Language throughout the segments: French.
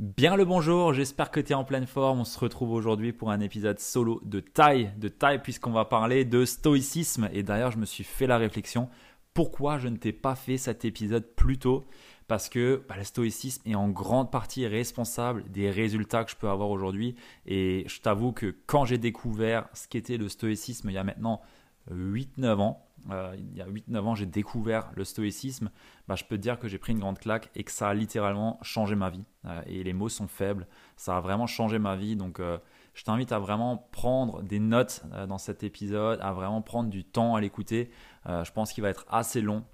Bien le bonjour, j'espère que tu es en pleine forme. On se retrouve aujourd'hui pour un épisode solo de taille, de taille puisqu'on va parler de stoïcisme. Et d'ailleurs, je me suis fait la réflexion, pourquoi je ne t'ai pas fait cet épisode plus tôt? Parce que bah, le stoïcisme est en grande partie responsable des résultats que je peux avoir aujourd'hui. Et je t'avoue que quand j'ai découvert ce qu'était le stoïcisme il y a maintenant 8-9 ans, euh, il y a 8-9 ans, j'ai découvert le stoïcisme, bah, je peux te dire que j'ai pris une grande claque et que ça a littéralement changé ma vie. Euh, et les mots sont faibles, ça a vraiment changé ma vie. Donc, euh, je t'invite à vraiment prendre des notes dans cet épisode, à vraiment prendre du temps à l'écouter. je pense qu'il va être assez long.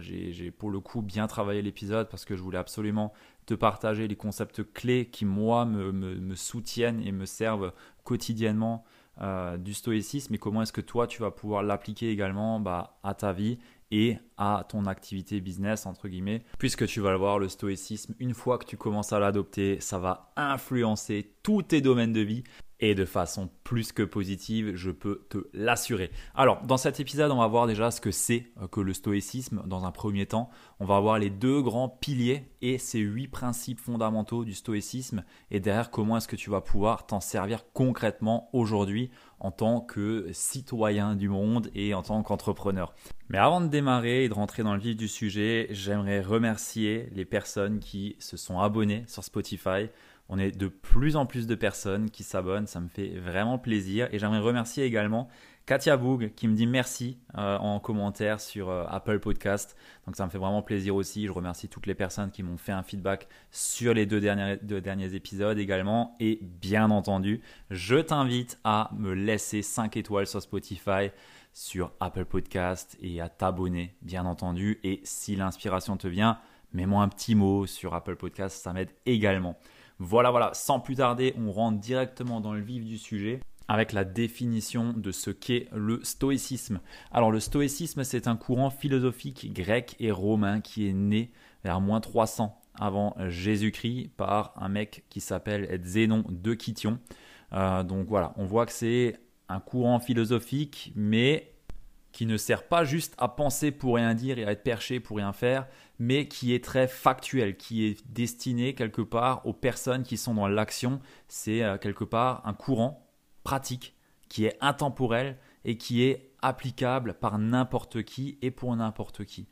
j'ai pour le coup bien travaillé l'épisode parce que je voulais absolument te partager les concepts clés qui, moi, me, me soutiennent et me servent quotidiennement euh, du stoïcisme et comment est-ce que toi tu vas pouvoir l'appliquer également bah, à ta vie et à ton activité business entre guillemets puisque tu vas le voir le stoïcisme une fois que tu commences à l'adopter ça va influencer tous tes domaines de vie et de façon plus que positive, je peux te l'assurer. Alors, dans cet épisode, on va voir déjà ce que c'est euh, que le stoïcisme dans un premier temps. On va voir les deux grands piliers et ces huit principes fondamentaux du stoïcisme et derrière comment est-ce que tu vas pouvoir t'en servir concrètement aujourd'hui en tant que citoyen du monde et en tant qu'entrepreneur. Mais avant de démarrer et de rentrer dans le vif du sujet, j'aimerais remercier les personnes qui se sont abonnées sur Spotify. On est de plus en plus de personnes qui s'abonnent, ça me fait vraiment plaisir. Et j'aimerais remercier également Katia Boug qui me dit merci euh, en commentaire sur euh, Apple Podcast. Donc ça me fait vraiment plaisir aussi. Je remercie toutes les personnes qui m'ont fait un feedback sur les deux derniers, deux épisodes également. Et bien entendu, je t'invite à me laisser 5 étoiles sur Spotify sur Apple Podcast et à t'abonner, bien entendu. Et si l'inspiration te vient, mets-moi un petit mot sur Apple Podcast, ça m'aide également. Voilà, voilà, sans plus tarder, on rentre directement dans le vif du sujet avec la définition de ce qu'est le stoïcisme. Alors le stoïcisme, c'est un courant philosophique grec et romain qui est né vers moins 300 avant Jésus-Christ par un mec qui s'appelle Zénon de Kition. Euh, donc voilà, on voit que c'est un courant philosophique, mais qui ne sert pas juste à penser pour rien dire et à être perché pour rien faire, mais qui est très factuel, qui est destiné quelque part aux personnes qui sont dans l'action. C'est euh, quelque part un courant pratique qui est intemporel et qui est applicable par n'importe qui et pour n'importe qui.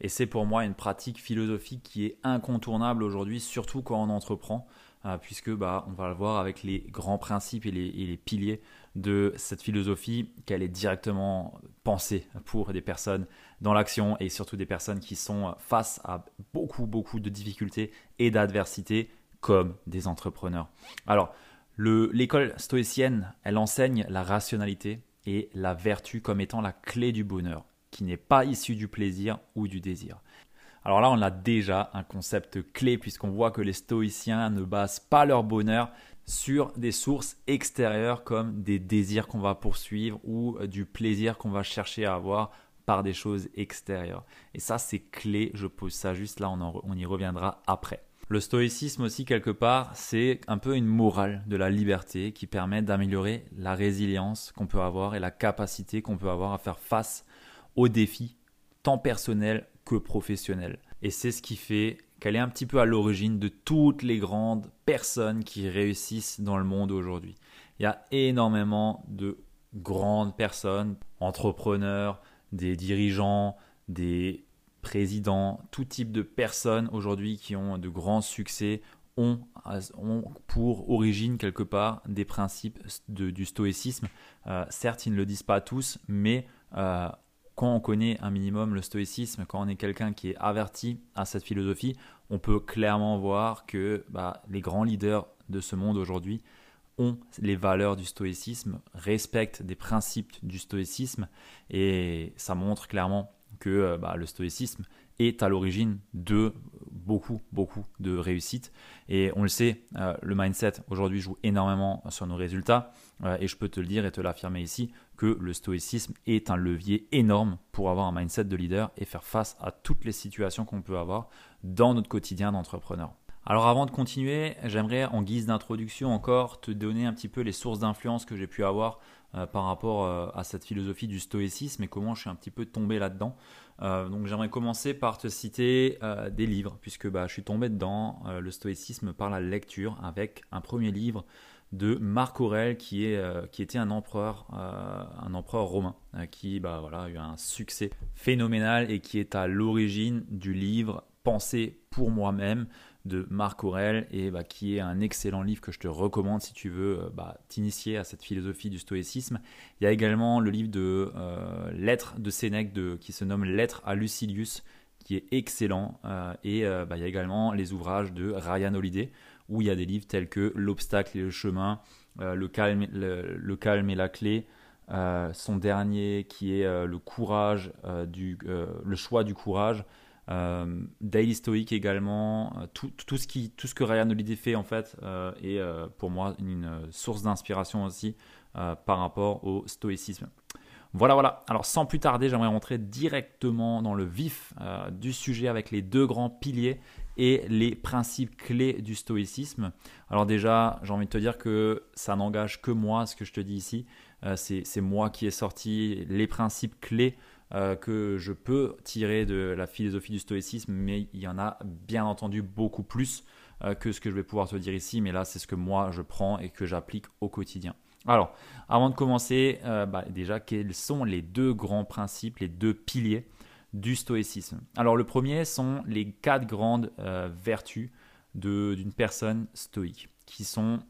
Et c'est pour moi une pratique philosophique qui est incontournable aujourd'hui, surtout quand on entreprend, euh, puisque bah, on va le voir avec les grands principes et les, piliers de cette philosophie, qu'elle est directement pensée pour des personnes dans l'action et surtout des personnes qui sont face à beaucoup, beaucoup de difficultés et d'adversités comme des entrepreneurs. Alors, l'école stoïcienne, elle enseigne la rationalité et la vertu comme étant la clé du bonheur, qui n'est pas issue du plaisir ou du désir. Alors là, on a déjà un concept clé puisqu'on voit que les stoïciens ne basent pas leur bonheur sur des sources extérieures comme des désirs qu'on va poursuivre ou du plaisir qu'on va chercher à avoir par des choses extérieures. Et ça, c'est clé. Je pose ça juste là, on, on y reviendra après. Le stoïcisme aussi, quelque part, c'est un peu une morale de la liberté qui permet d'améliorer la résilience qu'on peut avoir et la capacité qu'on peut avoir à faire face aux défis, tant personnels que professionnelle. Et c'est ce qui fait qu'elle est un petit peu à l'origine de toutes les grandes personnes qui réussissent dans le monde aujourd'hui. Il y a énormément de grandes personnes, entrepreneurs, des dirigeants, des présidents, tout type de personnes aujourd'hui qui ont de grands succès ont, pour origine quelque part des principes du stoïcisme. Euh, certes, ils ne le disent pas tous, mais euh, quand on connaît un minimum le stoïcisme, quand on est quelqu'un qui est averti à cette philosophie, on peut clairement voir que bah, les grands leaders de ce monde aujourd'hui ont les valeurs du stoïcisme, respectent des principes du stoïcisme, et ça montre clairement que euh, bah, le stoïcisme est à l'origine de beaucoup, beaucoup de réussite. Et on le sait, euh, le mindset aujourd'hui joue énormément sur nos résultats. Euh, et je peux te le dire et te l'affirmer ici que le stoïcisme est un levier énorme pour avoir un mindset de leader et faire face à toutes les situations qu'on peut avoir dans notre quotidien d'entrepreneur. Alors avant de continuer, j'aimerais en guise d'introduction encore te donner un petit peu les sources d'influence que j'ai pu avoir euh, par rapport euh, à cette philosophie du stoïcisme et comment je suis un petit peu tombé là-dedans. Euh, donc j'aimerais commencer par te citer des livres, puisque bah, je suis tombé dedans, le stoïcisme par la lecture, avec un premier livre de Marc Aurèle, qui, était un empereur, un empereur romain, qui bah, a eu un succès phénoménal et qui est à l'origine du livre Penser pour moi-même, de Marc Aurel et bah, qui est un excellent livre que je te recommande si tu veux euh, bah, t'initier à cette philosophie du stoïcisme. Il y a également le livre de euh, Lettres de Sénèque qui se nomme Lettres à Lucilius qui est excellent euh, et bah, il y a également les ouvrages de Ryan Holiday où il y a des livres tels que L'obstacle et le chemin, le, calme, le, calme et la clé, son dernier qui est le courage du, le choix du courage Daily Stoic également, euh, tout ce que Ryan Holiday fait en fait euh, est pour moi une, source d'inspiration aussi par rapport au stoïcisme. Voilà, voilà. Alors sans plus tarder, j'aimerais rentrer directement dans le vif du sujet avec les deux grands piliers et les principes clés du stoïcisme. Alors déjà, j'ai envie de te dire que ça n'engage que moi, ce que je te dis ici. C'est moi qui ai sorti les principes clés euh, que je peux tirer de la philosophie du stoïcisme, mais il y en a bien entendu beaucoup plus euh, que ce que je vais pouvoir te dire ici, mais là c'est ce que moi je prends et que j'applique au quotidien. Alors, avant de commencer, euh, bah, déjà, quels sont les deux grands principes, les deux piliers du stoïcisme? Alors, le premier sont les quatre grandes vertus d'une personne stoïque, qui sont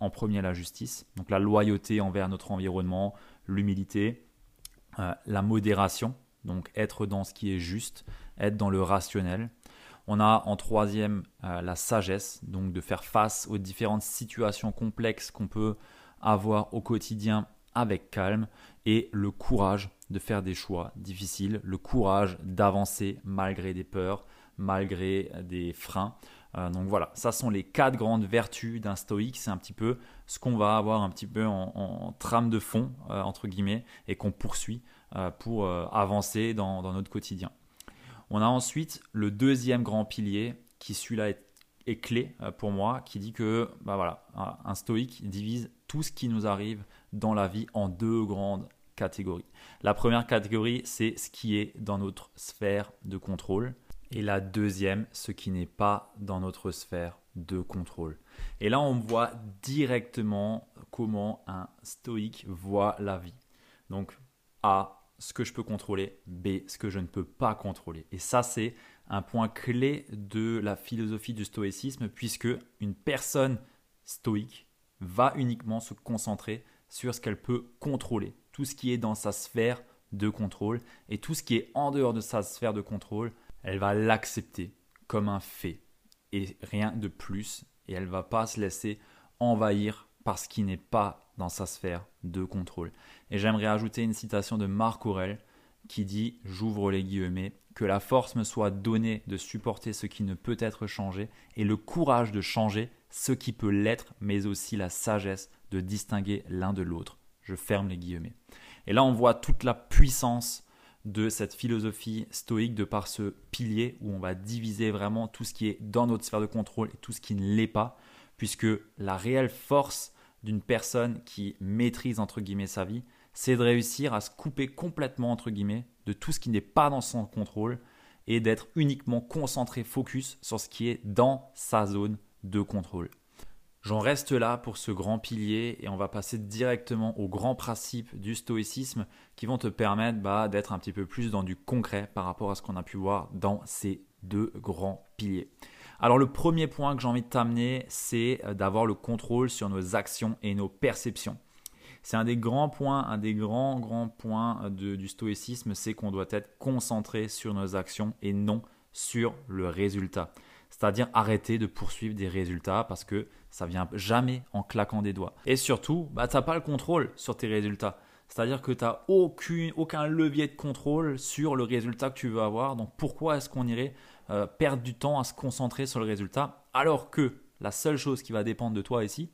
en premier la justice, donc la loyauté envers notre environnement, l'humilité, euh, la modération, donc être dans ce qui est juste, être dans le rationnel. On a en troisième euh, la sagesse, donc de faire face aux différentes situations complexes qu'on peut avoir au quotidien avec calme, et le courage de faire des choix difficiles, le courage d'avancer malgré des peurs, malgré des freins. Euh, donc voilà, ça sont les quatre grandes vertus d'un stoïque. C'est un petit peu ce qu'on va avoir un petit peu en, trame de fond, euh, entre guillemets, et qu'on poursuit euh, pour avancer dans, notre quotidien. On a ensuite le deuxième grand pilier, qui celui-là est, clé pour moi, qui dit que bah voilà, un stoïque divise tout ce qui nous arrive dans la vie en deux grandes catégories. La première catégorie, c'est ce qui est dans notre sphère de contrôle et la deuxième, ce qui n'est pas dans notre sphère de contrôle. Et là, on voit directement comment un stoïque voit la vie. Donc, A, ce que je peux contrôler, B, ce que je ne peux pas contrôler. Et ça, c'est un point clé de la philosophie du stoïcisme, puisque une personne stoïque va uniquement se concentrer sur ce qu'elle peut contrôler, tout ce qui est dans sa sphère de contrôle, et tout ce qui est en dehors de sa sphère de contrôle, elle va l'accepter comme un fait et rien de plus et elle va pas se laisser envahir par ce qui n'est pas dans sa sphère de contrôle. Et j'aimerais ajouter une citation de Marc Aurel qui dit, j'ouvre les guillemets, que la force me soit donnée de supporter ce qui ne peut être changé et le courage de changer ce qui peut l'être, mais aussi la sagesse de distinguer l'un de l'autre. Je ferme les guillemets. Et là, on voit toute la puissance de cette philosophie stoïque de par ce pilier où on va diviser vraiment tout ce qui est dans notre sphère de contrôle et tout ce qui ne l'est pas, puisque la réelle force d'une personne qui maîtrise entre guillemets sa vie, c'est de réussir à se couper complètement entre guillemets de tout ce qui n'est pas dans son contrôle et d'être uniquement concentré, focus sur ce qui est dans sa zone de contrôle. J'en reste là pour ce grand pilier et on va passer directement aux grands principes du stoïcisme qui vont te permettre bah, d'être un petit peu plus dans du concret par rapport à ce qu'on a pu voir dans ces deux grands piliers. Alors le premier point que j'ai envie de t'amener, c'est euh, d'avoir le contrôle sur nos actions et nos perceptions. C'est un des grands points, un des grands grands points euh, du stoïcisme, c'est qu'on doit être concentré sur nos actions et non sur le résultat. C'est-à-dire arrêter de poursuivre des résultats parce que ça vient jamais en claquant des doigts. Et surtout, bah, tu n'as pas le contrôle sur tes résultats. C'est-à-dire que tu n'as aucun levier de contrôle sur le résultat que tu veux avoir. Donc pourquoi est-ce qu'on irait euh, perdre du temps à se concentrer sur le résultat, alors que la seule chose qui va dépendre de toi ici,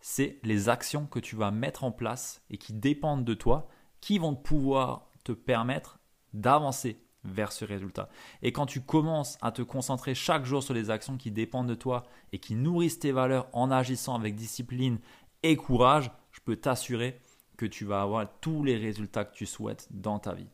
c'est les actions que tu vas mettre en place et qui dépendent de toi, qui vont pouvoir te permettre d'avancer vers ce résultat. Et quand tu commences à te concentrer chaque jour sur les actions qui dépendent de toi et qui nourrissent tes valeurs en agissant avec discipline et courage, je peux t'assurer que tu vas avoir tous les résultats que tu souhaites dans ta vie.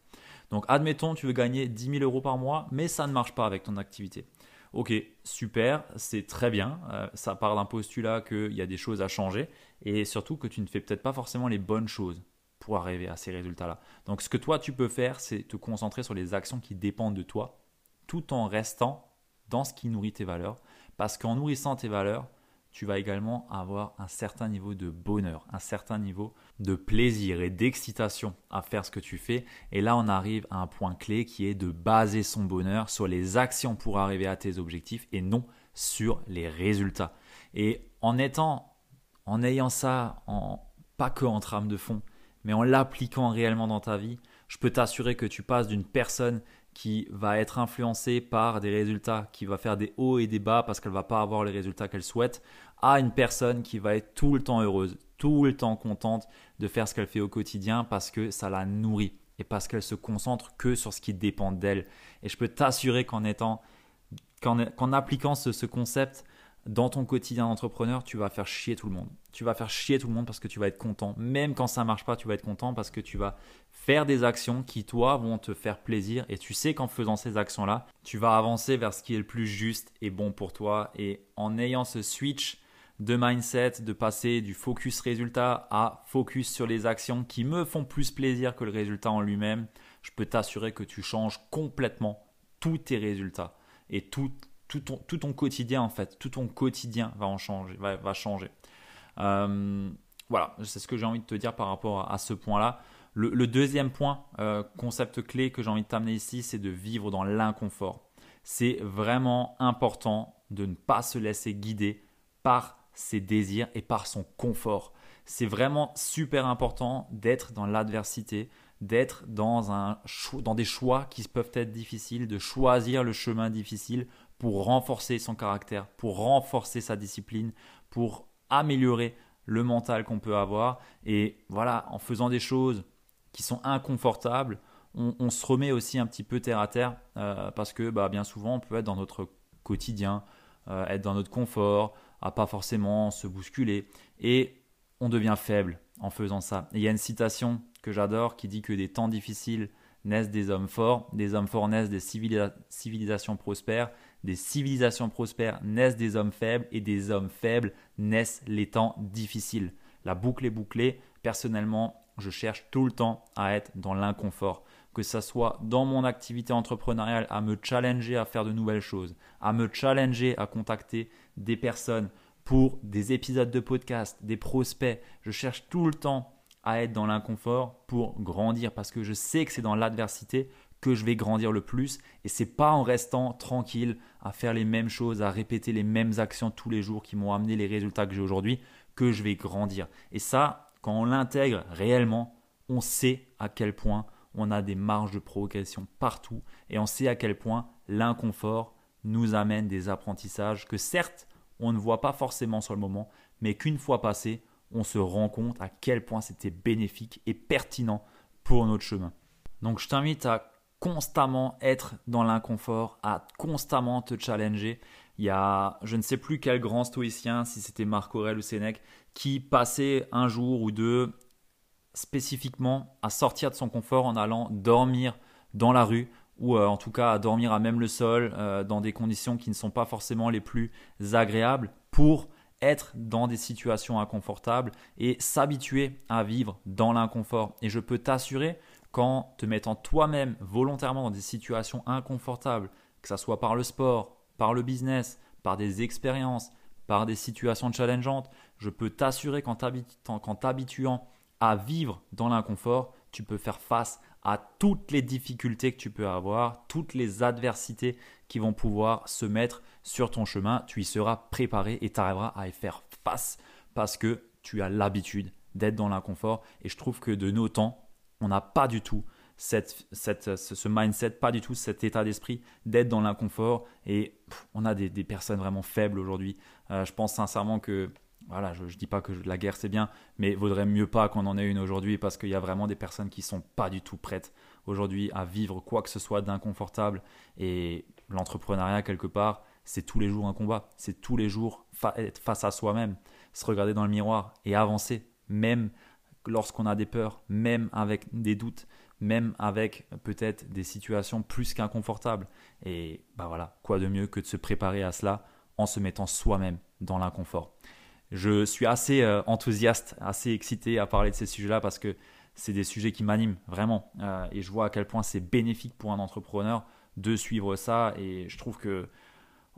Donc admettons, tu veux gagner 10 000 euros par mois, mais ça ne marche pas avec ton activité. Ok, super, c'est très bien. Euh, ça part d'un postulat qu'il y a des choses à changer et surtout que tu ne fais peut-être pas forcément les bonnes choses pour arriver à ces résultats-là. Donc ce que toi tu peux faire, c'est te concentrer sur les actions qui dépendent de toi tout en restant dans ce qui nourrit tes valeurs. Parce qu'en nourrissant tes valeurs, tu vas également avoir un certain niveau de bonheur, un certain niveau de plaisir et d'excitation à faire ce que tu fais. Et là, on arrive à un point clé qui est de baser son bonheur sur les actions pour arriver à tes objectifs et non sur les résultats. Et en étant, en ayant ça, en, pas que en trame de fond, mais en l'appliquant réellement dans ta vie, je peux t'assurer que tu passes d'une personne qui va être influencée par des résultats, qui va faire des hauts et des bas parce qu'elle va pas avoir les résultats qu'elle souhaite, à une personne qui va être tout le temps heureuse, tout le temps contente de faire ce qu'elle fait au quotidien parce que ça la nourrit et parce qu'elle se concentre que sur ce qui dépend d'elle. Et je peux t'assurer qu'en étant, qu'en, appliquant ce, concept dans ton quotidien d'entrepreneur, tu vas faire chier tout le monde. Tu vas faire chier tout le monde parce que tu vas être content. Même quand ça marche pas, tu vas être content parce que tu vas faire des actions qui, toi, vont te faire plaisir. Et tu sais qu'en faisant ces actions-là, tu vas avancer vers ce qui est le plus juste et bon pour toi. Et en ayant ce switch de mindset, de passer du focus résultat à focus sur les actions qui me font plus plaisir que le résultat en lui-même, je peux t'assurer que tu changes complètement tous tes résultats et tout, tout, ton, quotidien en fait, tout ton quotidien va changer, va, changer. Euh, voilà, c'est ce que j'ai envie de te dire par rapport à, ce point-là. Le, deuxième point, euh, concept clé que j'ai envie de t'amener ici, c'est de vivre dans l'inconfort. C'est vraiment important de ne pas se laisser guider par ses désirs et par son confort. C'est vraiment super important d'être dans l'adversité, d'être dans, dans des choix qui peuvent être difficiles, de choisir le chemin difficile pour renforcer son caractère, pour renforcer sa discipline, pour améliorer le mental qu'on peut avoir. Et voilà, en faisant des choses qui sont inconfortables, on, se remet aussi un petit peu terre à terre euh, parce que bah, bien souvent on peut être dans notre quotidien, euh, être dans notre confort, à pas forcément se bousculer. Et on devient faible en faisant ça. il y a une citation que j'adore qui dit que des temps difficiles naissent des hommes forts, des hommes forts naissent des civilisations prospères, des civilisations prospères naissent des hommes faibles et des hommes faibles naissent les temps difficiles. La boucle est bouclée. Personnellement, je cherche tout le temps à être dans l'inconfort que ce soit dans mon activité entrepreneuriale, à me challenger à faire de nouvelles choses, à me challenger à contacter des personnes pour des épisodes de podcast, des prospects. Je cherche tout le temps à être dans l'inconfort pour grandir parce que je sais que c'est dans l'adversité je vais grandir le plus et c'est pas en restant tranquille à faire les mêmes choses, à répéter les mêmes actions tous les jours qui m'ont amené les résultats que j'ai aujourd'hui que je vais grandir. Et ça, quand on l'intègre réellement, on sait à quel point on a des marges de progression partout et on sait à quel point l'inconfort nous amène des apprentissages que certes on ne voit pas forcément sur le moment, mais qu'une fois passé, on se rend compte à quel point c'était bénéfique et pertinent pour notre chemin. Donc je t'invite à constamment être dans l'inconfort, à constamment te challenger. Il y a, je ne sais plus quel grand stoïcien, si c'était Marc Aurèle ou Sénèque, qui passait un jour ou deux spécifiquement à sortir de son confort en allant dormir dans la rue ou euh, en tout cas à dormir à même le sol euh, dans des conditions qui ne sont pas forcément les plus agréables pour être dans des situations inconfortables et s'habituer à vivre dans l'inconfort. Et je peux t'assurer qu'en te mettant toi-même volontairement dans des situations inconfortables, que ce soit par le sport, par le business, par des expériences, par des situations challengeantes, je peux t'assurer qu'en t'habituant à vivre dans l'inconfort, tu peux faire face à toutes les difficultés que tu peux avoir, toutes les adversités qui vont pouvoir se mettre sur ton chemin. Tu y seras préparé et tu arriveras à y faire face parce que tu as l'habitude d'être dans l'inconfort. Et je trouve que de nos temps, on n'a pas du tout cette, ce mindset, pas du tout cet état d'esprit d'être dans l'inconfort. Et on a des, des, personnes vraiment faibles aujourd'hui. Euh, je pense sincèrement que voilà, je ne dis pas que la guerre c'est bien, mais vaudrait mieux pas qu'on en ait une aujourd'hui parce qu'il y a vraiment des personnes qui sont pas du tout prêtes aujourd'hui à vivre quoi que ce soit d'inconfortable. Et l'entrepreneuriat, quelque part, c'est tous les jours un combat. C'est tous les jours être face à soi-même, se regarder dans le miroir et avancer, même lorsqu'on a des peurs, même avec des doutes, même avec peut-être des situations plus qu'inconfortables. Et bah voilà, quoi de mieux que de se préparer à cela en se mettant soi-même dans l'inconfort. Je suis assez euh, enthousiaste, assez excité à parler de ces sujets-là parce que c'est des sujets qui m'animent vraiment. Euh, et je vois à quel point c'est bénéfique pour un entrepreneur de suivre ça. Et je trouve que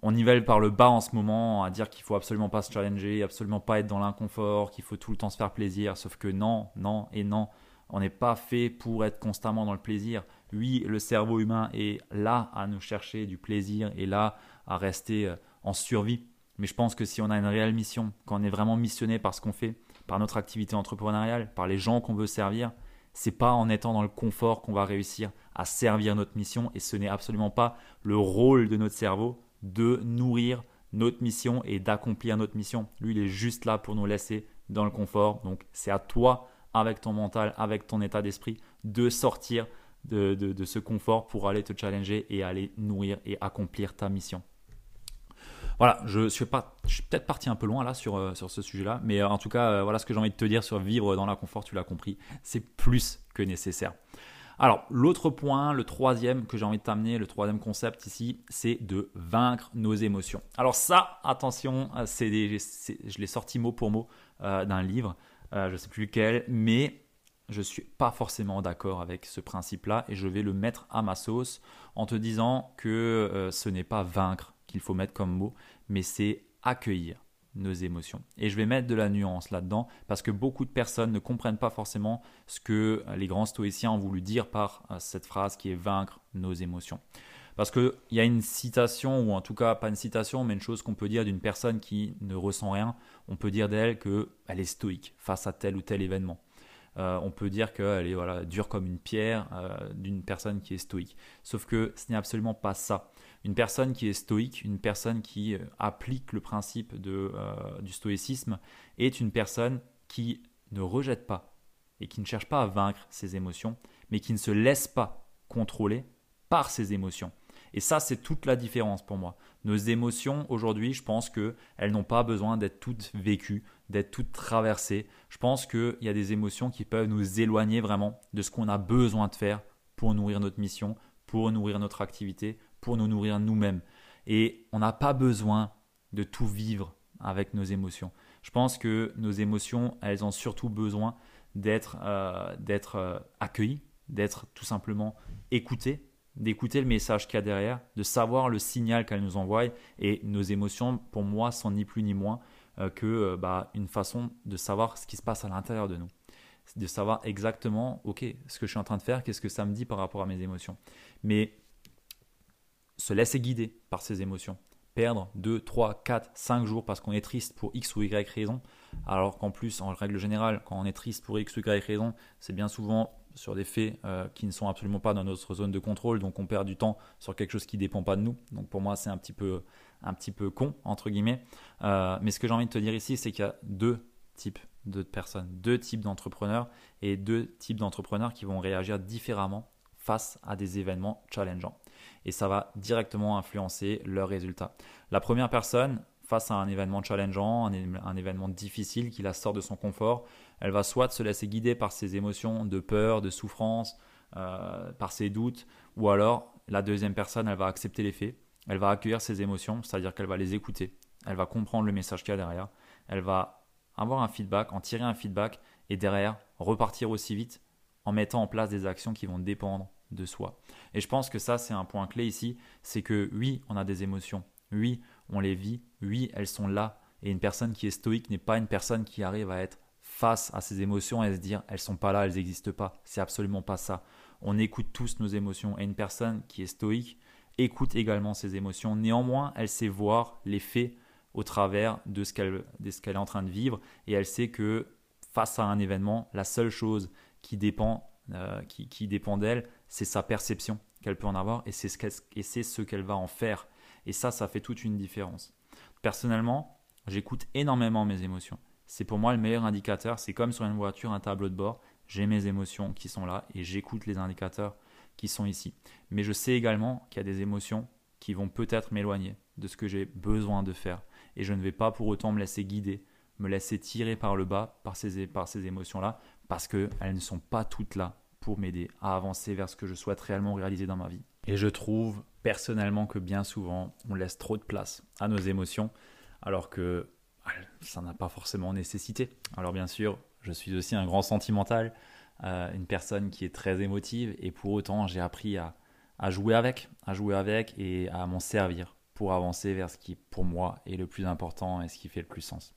on nivelle par le bas en ce moment à dire qu'il faut absolument pas se challenger, absolument pas être dans l'inconfort, qu'il faut tout le temps se faire plaisir. Sauf que non, non et non. On n'est pas fait pour être constamment dans le plaisir. Oui, le cerveau humain est là à nous chercher du plaisir et là à rester euh, en survie. Mais je pense que si on a une réelle mission, quand on est vraiment missionné par ce qu'on fait, par notre activité entrepreneuriale, par les gens qu'on veut servir, c'est pas en étant dans le confort qu'on va réussir à servir notre mission et ce n'est absolument pas le rôle de notre cerveau de nourrir notre mission et d'accomplir notre mission. Lui, il est juste là pour nous laisser dans le confort. Donc, c'est à toi, avec ton mental, avec ton état d'esprit, de sortir de, ce confort pour aller te challenger et aller nourrir et accomplir ta mission. Voilà, je suis, pas, peut-être parti un peu loin là sur, euh, ce sujet-là, mais euh, en tout cas, euh, voilà ce que j'ai envie de te dire sur vivre dans l'inconfort, tu l'as compris, c'est plus que nécessaire. Alors, l'autre point, le troisième que j'ai envie de t'amener, le troisième concept ici, c'est de vaincre nos émotions. Alors ça, attention, c'est je l'ai sorti mot pour mot d'un livre, je ne sais plus lequel, mais je ne suis pas forcément d'accord avec ce principe-là et je vais le mettre à ma sauce en te disant que ce n'est pas vaincre qu'il faut mettre comme mot, mais c'est accueillir nos émotions. Et je vais mettre de la nuance là-dedans parce que beaucoup de personnes ne comprennent pas forcément ce que les grands stoïciens ont voulu dire par euh, cette phrase qui est vaincre nos émotions. Parce qu'il y a une citation, ou en tout cas pas une citation, mais une chose qu'on peut dire d'une personne qui ne ressent rien. On peut dire d'elle qu'elle est stoïque face à tel ou tel événement. Euh, on peut dire qu'elle est voilà, dure comme une pierre euh, d'une personne qui est stoïque. Sauf que ce n'est absolument pas ça. Une personne qui est stoïque, une personne qui euh, applique le principe de, du stoïcisme, est une personne qui ne rejette pas et qui ne cherche pas à vaincre ses émotions, mais qui ne se laisse pas contrôler par ses émotions. Et ça, c'est toute la différence pour moi. Nos émotions, aujourd'hui, je pense qu'elles n'ont pas besoin d'être toutes vécues, d'être toutes traversées. Je pense qu'il y a des émotions qui peuvent nous éloigner vraiment de ce qu'on a besoin de faire pour nourrir notre mission, pour nourrir notre activité, pour nous nourrir nous-mêmes. Et on n'a pas besoin de tout vivre avec nos émotions. Je pense que nos émotions, elles ont surtout besoin d'être euh, euh, accueillies, d'être tout simplement écoutées d'écouter le message qu'il y a derrière, de savoir le signal qu'elle nous envoie. Et nos émotions, pour moi, sont ni plus ni moins euh, que euh, bah, une façon de savoir ce qui se passe à l'intérieur de nous. De savoir exactement, ok, ce que je suis en train de faire, qu'est-ce que ça me dit par rapport à mes émotions. Mais se laisser guider par ces émotions. Perdre 2, 3, 4, 5 jours parce qu'on est triste pour X ou Y raison, alors qu'en plus, en règle générale, quand on est triste pour X ou Y raison, c'est bien souvent sur des faits euh, qui ne sont absolument pas dans notre zone de contrôle, donc on perd du temps sur quelque chose qui ne dépend pas de nous. Donc pour moi, c'est un petit peu, un petit peu con, entre guillemets. Euh, mais ce que j'ai envie de te dire ici, c'est qu'il y a deux types de personnes, deux types d'entrepreneurs et deux types d'entrepreneurs qui vont réagir différemment face à des événements challengeants. Et ça va directement influencer leurs résultats. La première personne, face à un événement challengeant, un, événement difficile qui la sort de son confort, elle va soit se laisser guider par ses émotions de peur, de souffrance, euh, par ses doutes, ou alors la deuxième personne, elle va accepter les faits, elle va accueillir ses émotions, c'est-à-dire qu'elle va les écouter, elle va comprendre le message qu'il y a derrière, elle va avoir un feedback, en tirer un feedback, et derrière repartir aussi vite en mettant en place des actions qui vont dépendre de soi. Et je pense que ça, c'est un point clé ici, c'est que oui, on a des émotions, oui, on les vit, oui, elles sont là. Et une personne qui est stoïque n'est pas une personne qui arrive à être face à ses émotions et à se dire elles sont pas là, elles n'existent pas. C'est absolument pas ça. On écoute tous nos émotions. Et une personne qui est stoïque écoute également ses émotions. Néanmoins, elle sait voir les faits au travers de ce qu'elle est en train de vivre et elle sait que face à un événement, la seule chose qui dépend, euh, qui, dépend d'elle, c'est sa perception qu'elle peut en avoir et c'est ce qu'elle va en faire. Et ça, ça fait toute une différence. Personnellement, j'écoute énormément mes émotions. C'est pour moi le meilleur indicateur. C'est comme sur une voiture, un tableau de bord. J'ai mes émotions qui sont là et j'écoute les indicateurs qui sont ici. Mais je sais également qu'il y a des émotions qui vont peut-être m'éloigner de ce que j'ai besoin de faire. Et je ne vais pas pour autant me laisser guider, me laisser tirer par le bas par ces émotions-là, parce qu'elles ne sont pas toutes là pour m'aider à avancer vers ce que je souhaite réellement réaliser dans ma vie. Et je trouve personnellement que bien souvent, on laisse trop de place à nos émotions, alors que ah, ça n'a pas forcément nécessité. Alors bien sûr, je suis aussi un grand sentimental, euh, une personne qui est très émotive, et pour autant, j'ai appris à, à jouer avec, à jouer avec et à m'en servir pour avancer vers ce qui, pour moi, est le plus important et ce qui fait le plus sens.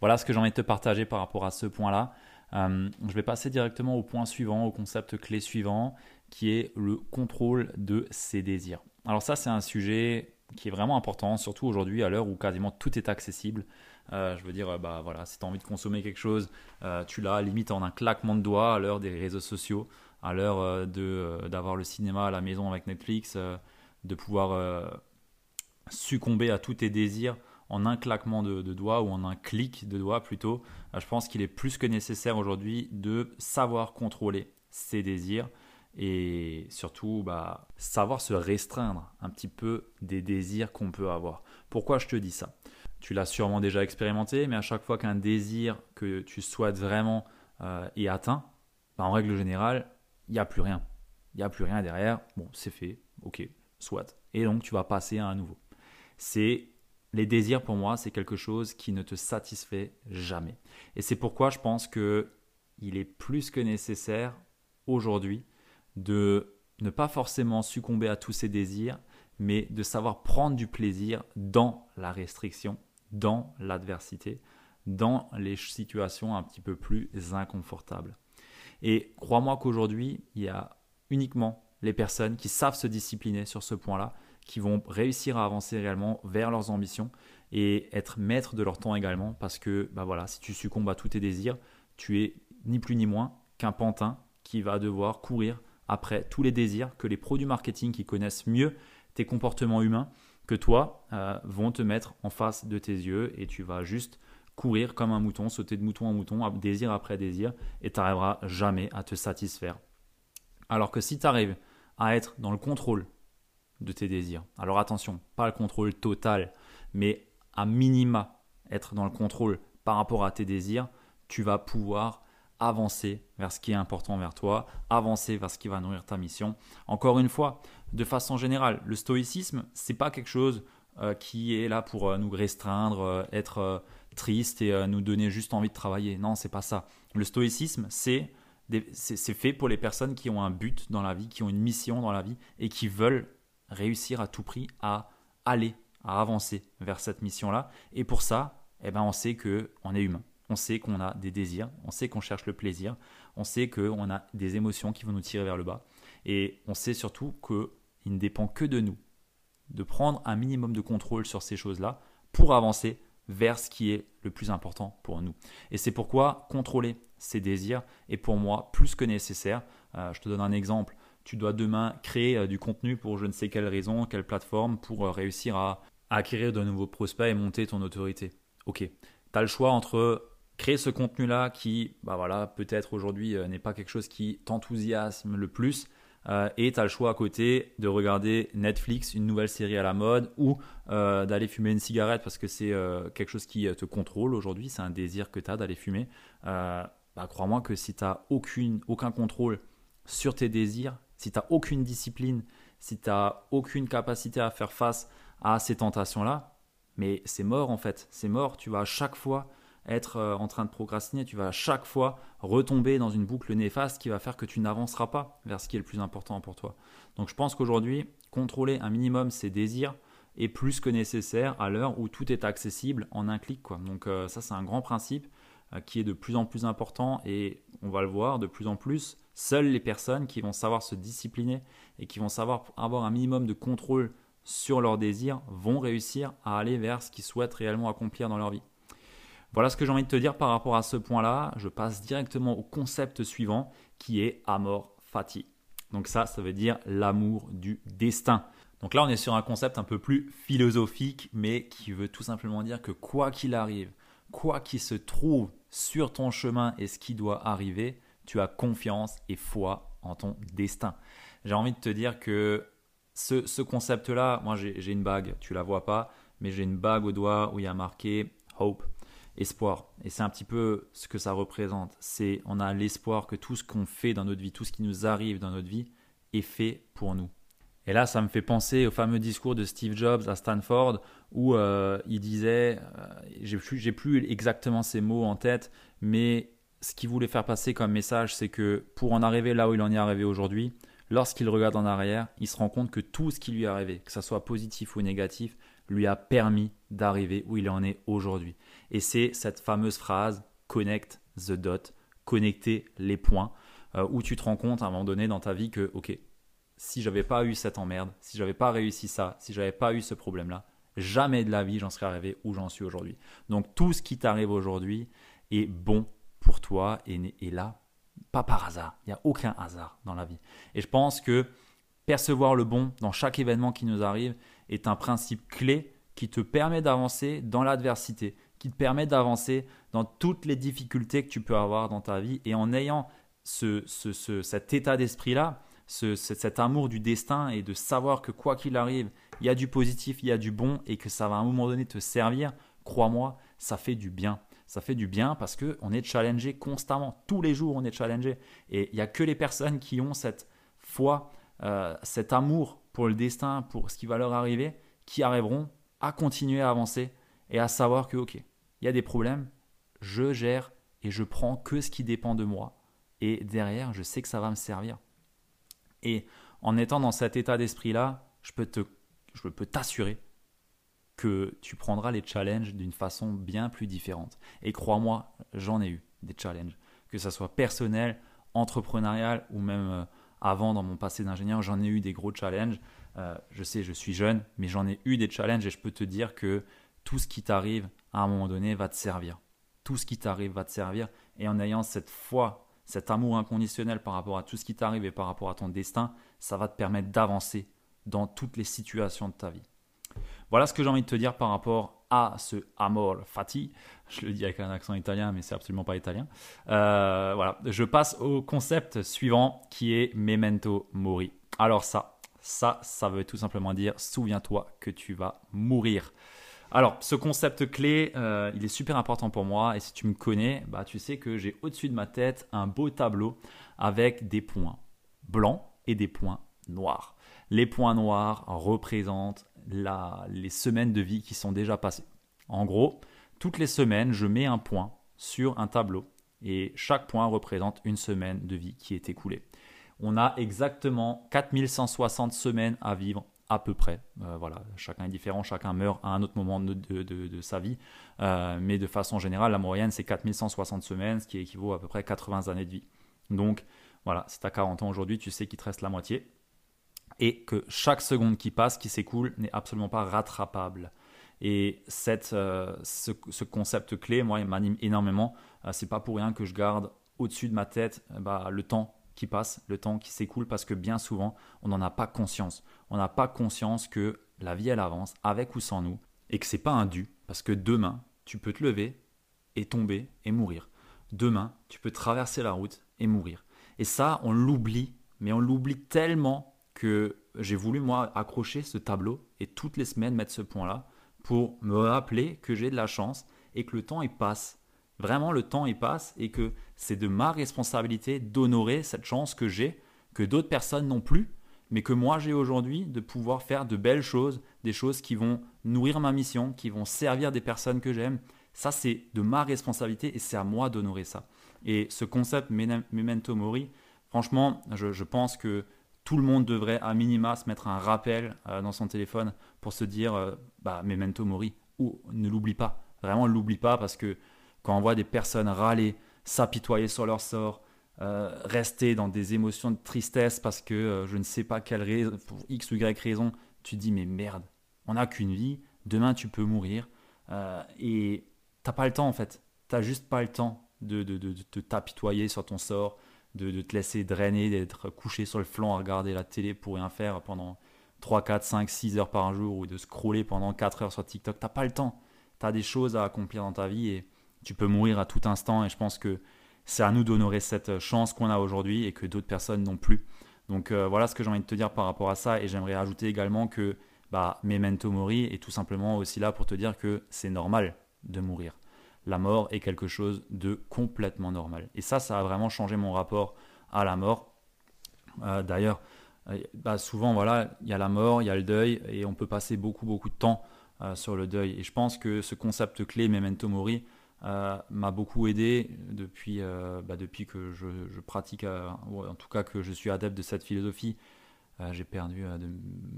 Voilà ce que j'ai envie de te partager par rapport à ce point-là. Euh, je vais passer directement au point suivant, au concept clé suivant, qui est le contrôle de ses désirs. Alors ça, c'est un sujet qui est vraiment important, surtout aujourd'hui à l'heure où quasiment tout est accessible. Euh, je veux dire, bah voilà, si tu as envie de consommer quelque chose, euh, tu l'as limite en un claquement de doigts à l'heure des réseaux sociaux à l'heure euh, euh, d'avoir le cinéma à la maison avec Netflix, euh, de pouvoir succomber à tous tes désirs en un claquement de, doigts ou en un clic de doigts plutôt. je pense qu'il est plus que nécessaire aujourd'hui de savoir contrôler ses désirs et surtout bah, savoir se restreindre un petit peu des désirs qu'on peut avoir. Pourquoi je te dis ça? Tu l'as sûrement déjà expérimenté, mais à chaque fois qu'un désir que tu souhaites vraiment est atteint, bah, en règle générale, il n'y a plus rien. Il n'y a plus rien derrière. Bon, c'est fait. Ok, soit. Et donc, tu vas passer à un nouveau. C'est les désirs pour moi, c'est quelque chose qui ne te satisfait jamais. Et c'est pourquoi je pense que il est plus que nécessaire aujourd'hui de ne pas forcément succomber à tous ces désirs, mais de savoir prendre du plaisir dans la restriction, dans l'adversité, dans les situations un petit peu plus inconfortables. Et crois-moi qu'aujourd'hui, il y a uniquement les personnes qui savent se discipliner sur ce point-là, qui vont réussir à avancer réellement vers leurs ambitions et être maîtres de leur temps également, parce que bah voilà, si tu succombes à tous tes désirs, tu es ni plus ni moins qu'un pantin qui va devoir courir après tous les désirs que les produits marketing qui connaissent mieux tes comportements humains que toi euh, vont te mettre en face de tes yeux et tu vas juste courir comme un mouton, sauter de mouton en mouton, désir après désir, et tu n'arriveras jamais à te satisfaire. Alors que si tu arrives à être dans le contrôle de tes désirs, alors attention, pas le contrôle total, mais à minima être dans le contrôle par rapport à tes désirs, tu vas pouvoir avancer vers ce qui est important vers toi, avancer vers ce qui va nourrir ta mission. Encore une fois, de façon générale, le stoïcisme, c'est pas quelque chose euh, qui est là pour euh, nous restreindre, euh, être triste et nous donner juste envie de travailler. Non, c'est pas ça. Le stoïcisme, c'est c'est fait pour les personnes qui ont un but dans la vie, qui ont une mission dans la vie et qui veulent réussir à tout prix à aller, à avancer vers cette mission-là. Et pour ça, eh ben, on sait que on est humain. On sait qu'on a des désirs, on sait qu'on cherche le plaisir, on sait qu'on a des émotions qui vont nous tirer vers le bas. Et on sait surtout qu'il ne dépend que de nous de prendre un minimum de contrôle sur ces choses-là pour avancer vers ce qui est le plus important pour nous. Et c'est pourquoi contrôler ses désirs est pour moi plus que nécessaire. Euh, je te donne un exemple. Tu dois demain créer euh, du contenu pour je ne sais quelle raison, quelle plateforme, pour euh, réussir à, acquérir de nouveaux prospects et monter ton autorité. Ok, tu as le choix entre créer ce contenu-là qui, bah voilà, peut-être aujourd'hui n'est pas quelque chose qui t'enthousiasme le plus, euh, et tu as le choix à côté de regarder Netflix, une nouvelle série à la mode, ou euh, d'aller fumer une cigarette parce que c'est euh, quelque chose qui te contrôle aujourd'hui, c'est un désir que tu as d'aller fumer. Bah, crois-moi que si tu n'as aucun contrôle sur tes désirs, si tu n'as aucune discipline, si tu n'as aucune capacité à faire face à ces tentations-là, mais c'est mort en fait, c'est mort. Tu vas à chaque fois être euh, en train de procrastiner, tu vas à chaque fois retomber dans une boucle néfaste qui va faire que tu n'avanceras pas vers ce qui est le plus important pour toi. Donc je pense qu'aujourd'hui, contrôler un minimum ses désirs est plus que nécessaire à l'heure où tout est accessible en un clic. Donc euh, ça c'est un grand principe euh, qui est de plus en plus important et on va le voir de plus en plus. Seules les personnes qui vont savoir se discipliner et qui vont savoir avoir un minimum de contrôle sur leurs désirs vont réussir à aller vers ce qu'ils souhaitent réellement accomplir dans leur vie. Voilà ce que j'ai envie de te dire par rapport à ce point-là. Je passe directement au concept suivant qui est Amor Fati. Donc ça, ça veut dire l'amour du destin. Donc là, on est sur un concept un peu plus philosophique, mais qui veut tout simplement dire que quoi qu'il arrive, quoi qu'il se trouve sur ton chemin et ce qui doit arriver, tu as confiance et foi en ton destin. J'ai envie de te dire que ce, concept-là, moi j'ai une bague, tu la vois pas, mais j'ai une bague au doigt où il y a marqué hope, espoir. Et c'est un petit peu ce que ça représente. C'est on a l'espoir que tout ce qu'on fait dans notre vie, tout ce qui nous arrive dans notre vie, est fait pour nous. Et là, ça me fait penser au fameux discours de Steve Jobs à Stanford où euh, il disait, euh, j'ai plus, plus exactement ces mots en tête, mais ce qu'il voulait faire passer comme message, c'est que pour en arriver là où il en est arrivé aujourd'hui, lorsqu'il regarde en arrière, il se rend compte que tout ce qui lui est arrivé, que ce soit positif ou négatif, lui a permis d'arriver où il en est aujourd'hui. Et c'est cette fameuse phrase connect the dot, connecter les points, euh, où tu te rends compte à un moment donné dans ta vie que, ok, si j'avais pas eu cette emmerde, si j'avais pas réussi ça, si j'avais pas eu ce problème-là, jamais de la vie j'en serais arrivé où j'en suis aujourd'hui. Donc tout ce qui t'arrive aujourd'hui est bon pour toi et là pas par hasard. Il n'y a aucun hasard dans la vie. Et je pense que percevoir le bon dans chaque événement qui nous arrive est un principe clé qui te permet d'avancer dans l'adversité, qui te permet d'avancer dans toutes les difficultés que tu peux avoir dans ta vie. Et en ayant ce, cet état d'esprit-là, cet amour du destin et de savoir que quoi qu'il arrive, il y a du positif, il y a du bon et que ça va à un moment donné te servir, crois-moi, ça fait du bien. Ça fait du bien parce qu'on est challengé constamment. Tous les jours, on est challengé. Et il n'y a que les personnes qui ont cette foi, euh, cet amour pour le destin, pour ce qui va leur arriver, qui arriveront à continuer à avancer et à savoir que, ok, il y a des problèmes, je gère et je prends que ce qui dépend de moi. Et derrière, je sais que ça va me servir. Et en étant dans cet état d'esprit-là, je peux, te, je peux t'assurer que tu prendras les challenges d'une façon bien plus différente. Et crois-moi, j'en ai eu des challenges, que ce soit personnel, entrepreneurial ou même euh, avant dans mon passé d'ingénieur, j'en ai eu des gros challenges. Euh, je sais, je suis jeune, mais j'en ai eu des challenges et je peux te dire que tout ce qui t'arrive à un moment donné va te servir. Tout ce qui t'arrive va te servir. Et en ayant cette foi cet amour inconditionnel par rapport à tout ce qui t'arrive et par rapport à ton destin, ça va te permettre d'avancer dans toutes les situations de ta vie. Voilà ce que j'ai envie de te dire par rapport à ce amor fati. Je le dis avec un accent italien, mais c'est absolument pas italien. Euh, voilà, je passe au concept suivant qui est memento mori. Alors ça, ça, ça veut tout simplement dire souviens-toi que tu vas mourir. Alors, ce concept clé, euh, il est super important pour moi. Et si tu me connais, bah, tu sais que j'ai au-dessus de ma tête un beau tableau avec des points blancs et des points noirs. Les points noirs représentent les semaines de vie qui sont déjà passées. En gros, toutes les semaines, je mets un point sur un tableau et chaque point représente une semaine de vie qui est écoulée. On a exactement 4160 semaines à vivre à peu près. Euh, chacun est différent, chacun meurt à un autre moment de, sa vie. Euh, mais de façon générale, la moyenne, c'est 4160 semaines, ce qui équivaut à peu près 80 années de vie. Donc, voilà, si tu as 40 ans aujourd'hui, tu sais qu'il te reste la moitié. Et que chaque seconde qui passe, qui s'écoule, n'est absolument pas rattrapable. Et cette, euh, ce, concept clé, moi, il m'anime énormément. c'est pas pour rien que je garde au-dessus de ma tête bah, le temps qui passe, le temps qui s'écoule, parce que bien souvent, on n'en a pas conscience. On n'a pas conscience que la vie, elle avance, avec ou sans nous, et que c'est pas un dû, parce que demain, tu peux te lever et tomber et mourir. Demain, tu peux traverser la route et mourir. Et ça, on l'oublie, mais on l'oublie tellement que j'ai voulu, moi, accrocher ce tableau et toutes les semaines mettre ce point-là pour me rappeler que j'ai de la chance et que le temps, il passe Vraiment, le temps y passe et que c'est de ma responsabilité d'honorer cette chance que j'ai, que d'autres personnes n'ont plus, mais que moi j'ai aujourd'hui de pouvoir faire de belles choses, des choses qui vont nourrir ma mission, qui vont servir des personnes que j'aime. Ça, c'est de ma responsabilité et c'est à moi d'honorer ça. Et ce concept Memento Mori, franchement, je, pense que tout le monde devrait à minima se mettre un rappel euh, dans son téléphone pour se dire euh, bah, Memento Mori ou ne l'oublie pas. Vraiment, ne l'oublie pas parce que quand on voit des personnes râler, s'apitoyer sur leur sort, euh, rester dans des émotions de tristesse parce que je ne sais pas quelle raison, pour X ou Y raison, tu dis mais merde, on n'a qu'une vie, demain tu peux mourir et t'as pas le temps en fait, t'as juste pas le temps de, de, de, de t'apitoyer sur ton sort, de, te laisser drainer, d'être couché sur le flanc à regarder la télé pour rien faire pendant 3, 4, 5, 6 heures par jour ou de scroller pendant 4 heures sur TikTok. T'as pas le temps. Tu as des choses à accomplir dans ta vie et tu peux mourir à tout instant. Et je pense que c'est à nous d'honorer cette chance qu'on a aujourd'hui et que d'autres personnes n'ont plus. Donc euh, voilà ce que j'ai envie de te dire par rapport à ça. Et j'aimerais ajouter également que bah, Memento Mori est tout simplement aussi là pour te dire que c'est normal de mourir. La mort est quelque chose de complètement normal. Et ça, ça a vraiment changé mon rapport à la mort. Euh, d'ailleurs, euh, bah, souvent, voilà, il y a la mort, il y a le deuil, et on peut passer beaucoup, beaucoup de temps sur le deuil. Et je pense que ce concept clé, Memento Mori, euh, m'a beaucoup aidé depuis, euh, bah, depuis que je, pratique, euh, en tout cas que je suis adepte de cette philosophie. J'ai perdu de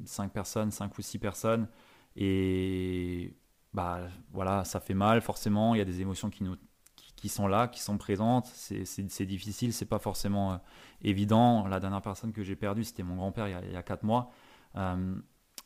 5 personnes, 5 ou 6 personnes. Et bah, voilà, ça fait mal forcément. Il y a des émotions qui, nous, qui, sont là, qui sont présentes. C'est difficile, c'est pas forcément évident. La dernière personne que j'ai perdue, c'était mon grand-père il, y a, il y a 4 mois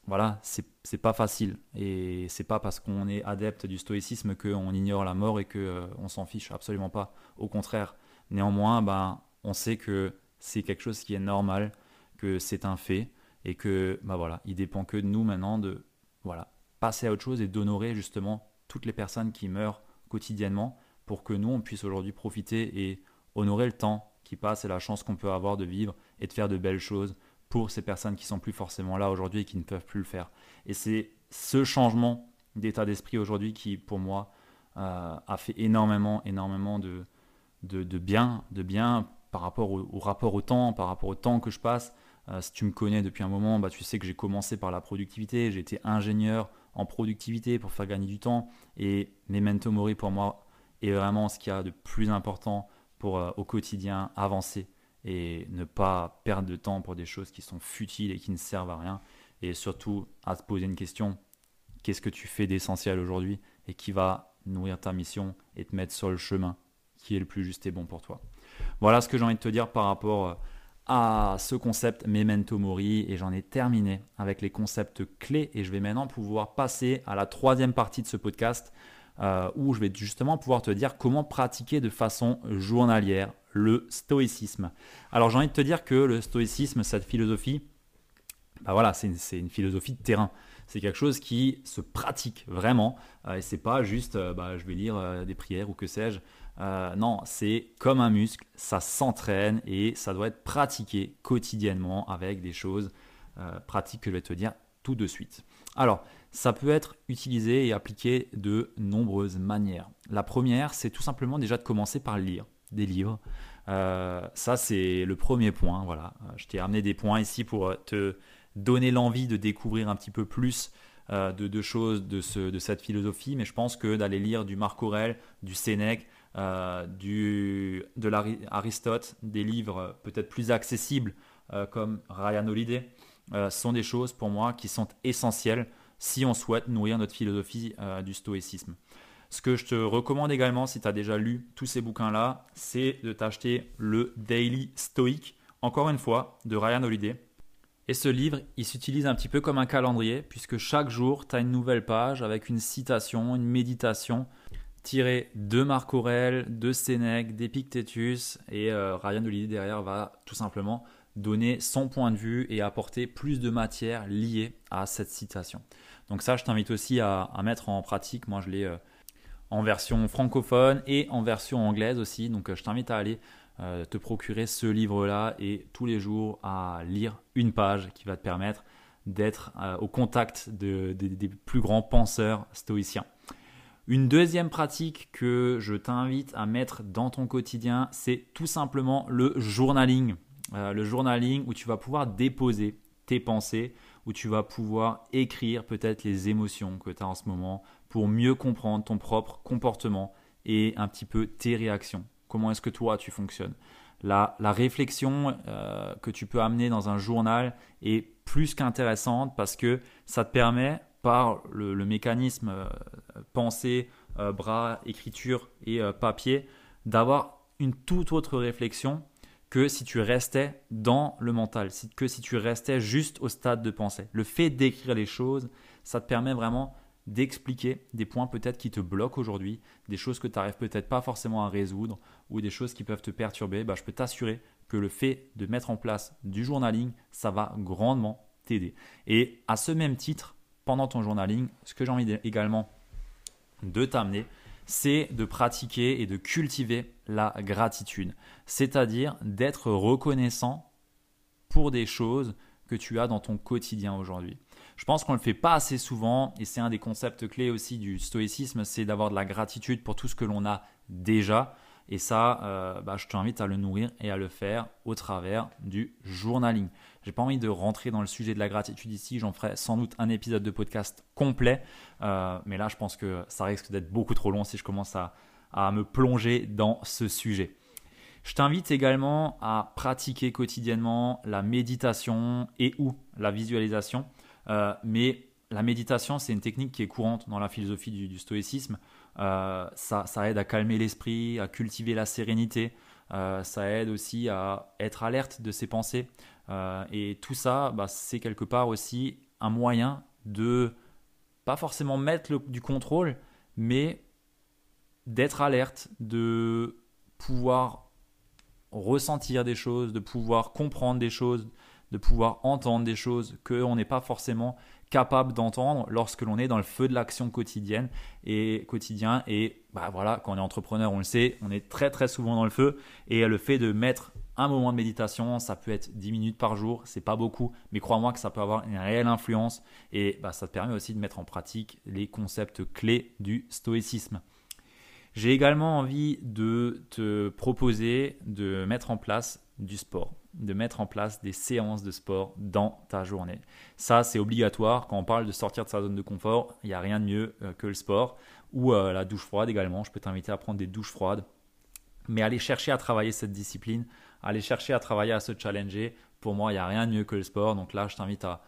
voilà, c'est pas facile. Et c'est pas parce qu'on est adepte du stoïcisme qu'on ignore la mort et qu'on euh, on s'en fiche. Absolument pas. Au contraire. Néanmoins, ben, on sait que c'est quelque chose qui est normal, que c'est un fait et que ben voilà, il dépend que de nous maintenant de voilà, passer à autre chose et d'honorer justement toutes les personnes qui meurent quotidiennement pour que nous on puisse aujourd'hui profiter et honorer le temps qui passe et la chance qu'on peut avoir de vivre et de faire de belles choses pour ces personnes qui sont plus forcément là aujourd'hui et qui ne peuvent plus le faire. Et c'est ce changement d'état d'esprit aujourd'hui qui, pour moi, euh, a fait énormément, énormément de, de, bien, de bien par rapport au, rapport au temps, par rapport au temps que je passe. Euh, si tu me connais depuis un moment, bah, tu sais que j'ai commencé par la productivité. J'ai été ingénieur en productivité pour faire gagner du temps. Et Memento Mori, pour moi, est vraiment ce qu'il y a de plus important pour euh, au quotidien avancer et ne pas perdre de temps pour des choses qui sont futiles et qui ne servent à rien. Et surtout à te poser une question, qu'est-ce que tu fais d'essentiel aujourd'hui et qui va nourrir ta mission et te mettre sur le chemin qui est le plus juste et bon pour toi? Voilà ce que j'ai envie de te dire par rapport euh, à ce concept Memento Mori et j'en ai terminé avec les concepts clés et je vais maintenant pouvoir passer à la troisième partie de ce podcast euh, où je vais justement pouvoir te dire comment pratiquer de façon journalière le stoïcisme. Alors j'ai envie de te dire que le stoïcisme, cette philosophie, bah voilà, c'est une, philosophie de terrain. C'est quelque chose qui se pratique vraiment. Euh, et c'est pas juste, euh, bah, je vais lire des prières ou que sais-je. Non, c'est comme un muscle, ça s'entraîne et ça doit être pratiqué quotidiennement avec des choses pratiques que je vais te dire tout de suite. Alors, ça peut être utilisé et appliqué de nombreuses manières. La première, c'est tout simplement déjà de commencer par lire des livres. Euh, ça, c'est le premier point. Voilà. Je t'ai amené des points ici pour te donner l'envie de découvrir un petit peu plus euh, de, choses de, de, cette philosophie. Mais je pense que d'aller lire du Marc Aurèle, du Sénèque, euh, du, de l'Aristote, des livres peut-être plus accessibles comme Ryan Holiday, sont des choses pour moi qui sont essentielles si on souhaite nourrir notre philosophie du stoïcisme. Ce que je te recommande également, si tu as déjà lu tous ces bouquins-là, c'est de t'acheter le Daily Stoic, encore une fois, de Ryan Holiday. Et ce livre, il s'utilise un petit peu comme un calendrier, puisque chaque jour, tu as une nouvelle page avec une citation, une méditation tirée de Marc Aurèle, de Sénèque, d'Épictétus, et euh, Ryan Holiday derrière va tout simplement donner son point de vue et apporter plus de matière liée à cette citation. Donc ça, je t'invite aussi à, mettre en pratique. Moi, je l'ai... Euh, en version francophone et en version anglaise aussi. Donc euh, je t'invite à aller euh, te procurer ce livre-là et tous les jours à lire une page qui va te permettre d'être au contact des plus grands penseurs stoïciens. Une deuxième pratique que je t'invite à mettre dans ton quotidien, c'est tout simplement le journaling. le journaling où tu vas pouvoir déposer tes pensées, où tu vas pouvoir écrire peut-être les émotions que tu as en ce moment, pour mieux comprendre ton propre comportement et un petit peu tes réactions. Comment est-ce que toi tu fonctionnes? La, la, réflexion euh, que tu peux amener dans un journal est plus qu'intéressante parce que ça te permet, par le, mécanisme euh, pensée, euh, bras, écriture et papier, d'avoir une toute autre réflexion que si tu restais dans le mental, que si tu restais juste au stade de pensée. Le fait d'écrire les choses, ça te permet vraiment d'expliquer des points peut-être qui te bloquent aujourd'hui, des choses que tu n'arrives peut-être pas forcément à résoudre ou des choses qui peuvent te perturber, bah, je peux t'assurer que le fait de mettre en place du journaling, ça va grandement t'aider. Et à ce même titre, pendant ton journaling, ce que j'ai envie également de t'amener, c'est de pratiquer et de cultiver la gratitude. C'est-à-dire d'être reconnaissant pour des choses que tu as dans ton quotidien aujourd'hui. Je pense qu'on ne le fait pas assez souvent et c'est un des concepts clés aussi du stoïcisme, c'est d'avoir de la gratitude pour tout ce que l'on a déjà. Et ça, euh, bah, je t'invite à le nourrir et à le faire au travers du journaling. J'ai pas envie de rentrer dans le sujet de la gratitude ici. J'en ferai sans doute un épisode de podcast complet. Euh, mais là, je pense que ça risque d'être beaucoup trop long si je commence à, me plonger dans ce sujet. Je t'invite également à pratiquer quotidiennement la méditation et ou la visualisation. Euh, mais la méditation, c'est une technique qui est courante dans la philosophie du, stoïcisme. Euh, ça, aide à calmer l'esprit, à cultiver la sérénité. ça aide aussi à être alerte de ses pensées. Euh, et tout ça, bah, c'est quelque part aussi un moyen de pas forcément mettre du contrôle, mais d'être alerte, de pouvoir ressentir des choses, de pouvoir comprendre des choses, de pouvoir entendre des choses qu'on n'est pas forcément capable d'entendre lorsque l'on est dans le feu de l'action quotidienne et quotidien. Et bah voilà quand on est entrepreneur on le sait on est très très souvent dans le feu. Et le fait de mettre un moment de méditation, ça peut être 10 minutes par jour, c'est pas beaucoup, mais crois-moi que ça peut avoir une réelle influence. Et bah, ça te permet aussi de mettre en pratique les concepts clés du stoïcisme. J'ai également envie de te proposer de mettre en place du sport, de mettre en place des séances de sport dans ta journée. Ça, c'est obligatoire. Quand on parle de sortir de sa zone de confort, il n'y a rien de mieux euh, que le sport ou euh, la douche froide également. Je peux t'inviter à prendre des douches froides. Mais aller chercher à travailler cette discipline, aller chercher à travailler, à se challenger. Pour moi, il n'y a rien de mieux que le sport. Donc là, je t'invite à,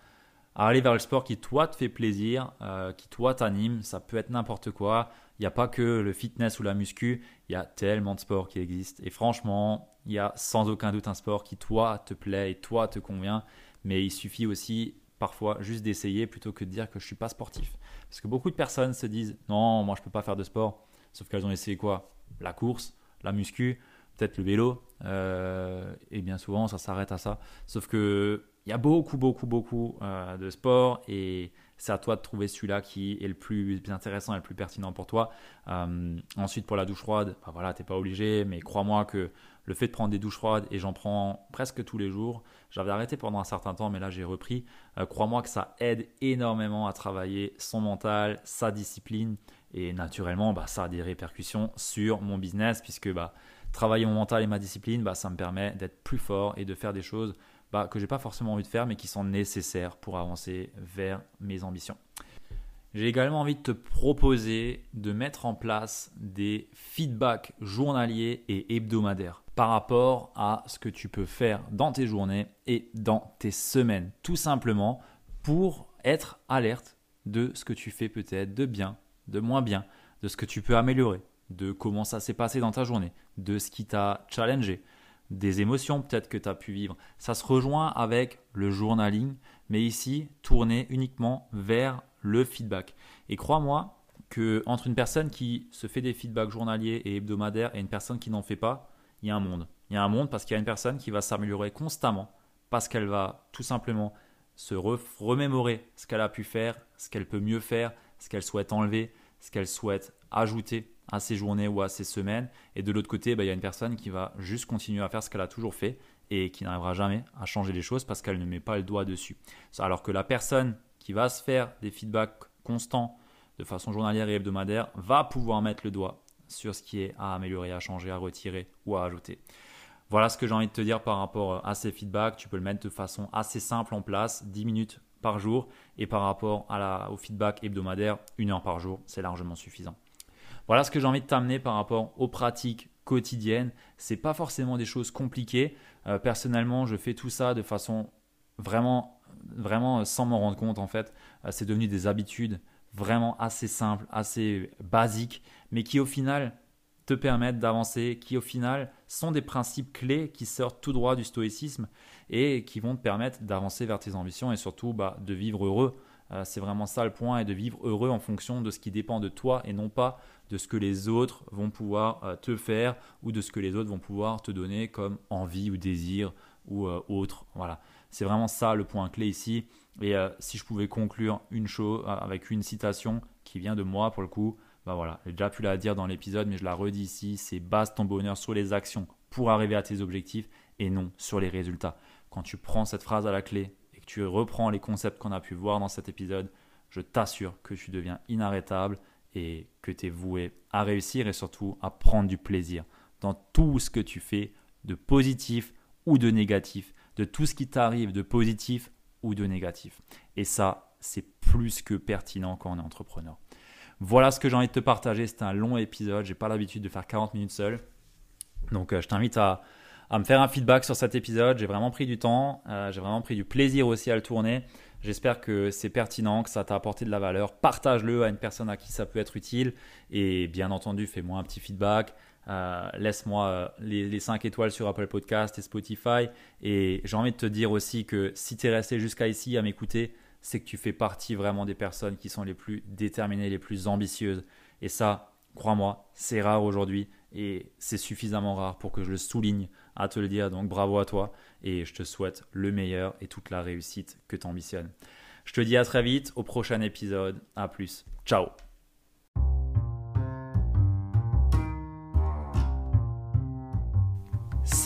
aller vers le sport qui, toi, te fait plaisir, euh, qui, toi, t'anime. Ça peut être n'importe quoi. Il n'y a pas que le fitness ou la muscu. Il y a tellement de sports qui existent. Et franchement, il y a sans aucun doute un sport qui, toi, te plaît et toi, te convient. Mais il suffit aussi parfois juste d'essayer plutôt que de dire que je ne suis pas sportif. Parce que beaucoup de personnes se disent non, moi je ne peux pas faire de sport. Sauf qu'elles ont essayé quoi? La course, la muscu, peut-être le vélo, euh, et bien souvent ça s'arrête à ça. Sauf que il y a beaucoup, beaucoup, beaucoup euh, de sports et c'est à toi de trouver celui-là qui est le plus intéressant et le plus pertinent pour toi. Euh, ensuite, pour la douche froide, bah voilà, t'es pas obligé, mais crois-moi que le fait de prendre des douches froides, et j'en prends presque tous les jours, j'avais arrêté pendant un certain temps, mais là j'ai repris, crois-moi que ça aide énormément à travailler son mental, sa discipline, et naturellement, bah, ça a des répercussions sur mon business, puisque bah, travailler mon mental et ma discipline, ça me permet d'être plus fort et de faire des choses bah, que j'ai pas forcément envie de faire, mais qui sont nécessaires pour avancer vers mes ambitions. J'ai également envie de te proposer de mettre en place des feedbacks journaliers et hebdomadaires par rapport à ce que tu peux faire dans tes journées et dans tes semaines. Tout simplement pour être alerte de ce que tu fais peut-être de bien, de moins bien, de ce que tu peux améliorer, de comment ça s'est passé dans ta journée, de ce qui t'a challengé, des émotions peut-être que tu as pu vivre. Ça se rejoint avec le journaling, mais ici, tourner uniquement vers le feedback. Et crois-moi que entre une personne qui se fait des feedbacks journaliers et hebdomadaires et une personne qui n'en fait pas, il y a un monde. Il y a un monde parce qu'il y a une personne qui va s'améliorer constamment, parce qu'elle va tout simplement se remémorer ce qu'elle a pu faire, ce qu'elle peut mieux faire, ce qu'elle souhaite enlever, ce qu'elle souhaite ajouter à ses journées ou à ses semaines. Et de l'autre côté, bah, il y a une personne qui va juste continuer à faire ce qu'elle a toujours fait et qui n'arrivera jamais à changer les choses parce qu'elle ne met pas le doigt dessus. Alors que la personne qui va se faire des feedbacks constants de façon journalière et hebdomadaire va pouvoir mettre le doigt sur ce qui est à améliorer, à changer, à retirer ou à ajouter. Voilà ce que j'ai envie de te dire par rapport à ces feedbacks. Tu peux le mettre de façon assez simple en place, 10 minutes par jour. Et par rapport au feedback hebdomadaire, une heure par jour, c'est largement suffisant. Voilà ce que j'ai envie de t'amener par rapport aux pratiques quotidiennes. C'est pas forcément des choses compliquées. Euh, personnellement, je fais tout ça de façon vraiment, vraiment sans m'en rendre compte en fait. Euh, c'est devenu des habitudes vraiment assez simples, assez basiques, mais qui au final te permettent d'avancer, qui au final sont des principes clés qui sortent tout droit du stoïcisme et qui vont te permettre d'avancer vers tes ambitions et surtout bah, de vivre heureux Euh, c'est vraiment ça le point et de vivre heureux en fonction de ce qui dépend de toi et non pas de ce que les autres vont pouvoir euh, te faire ou de ce que les autres vont pouvoir te donner comme envie ou désir ou euh, autre. Voilà, c'est vraiment ça le point clé ici. Et si je pouvais conclure une chose avec une citation qui vient de moi pour le coup, bah voilà, j'ai déjà pu la dire dans l'épisode, mais je la redis ici, c'est base ton bonheur sur les actions pour arriver à tes objectifs et non sur les résultats. Quand tu prends cette phrase à la clé, tu reprends les concepts qu'on a pu voir dans cet épisode, je t'assure que tu deviens inarrêtable et que tu es voué à réussir et surtout à prendre du plaisir dans tout ce que tu fais de positif ou de négatif, de tout ce qui t'arrive de positif ou de négatif. Et ça, c'est plus que pertinent quand on est entrepreneur. Voilà ce que j'ai envie de te partager. C'était un long épisode. J'ai pas l'habitude de faire 40 minutes seul. Donc, euh, je t'invite à, à me faire un feedback sur cet épisode. J'ai vraiment pris du temps, euh, j'ai vraiment pris du plaisir aussi à le tourner. J'espère que c'est pertinent, que ça t'a apporté de la valeur. Partage-le à une personne à qui ça peut être utile. Et bien entendu, fais-moi un petit feedback. Euh, laisse-moi euh, les, les, 5 étoiles sur Apple Podcast et Spotify. Et j'ai envie de te dire aussi que si tu es resté jusqu'à ici à m'écouter, c'est que tu fais partie vraiment des personnes qui sont les plus déterminées, les plus ambitieuses. Et ça, crois-moi, c'est rare aujourd'hui et c'est suffisamment rare pour que je le souligne à te le dire. Donc bravo à toi et je te souhaite le meilleur et toute la réussite que tu ambitionnes. Je te dis à très vite au prochain épisode. À plus. Ciao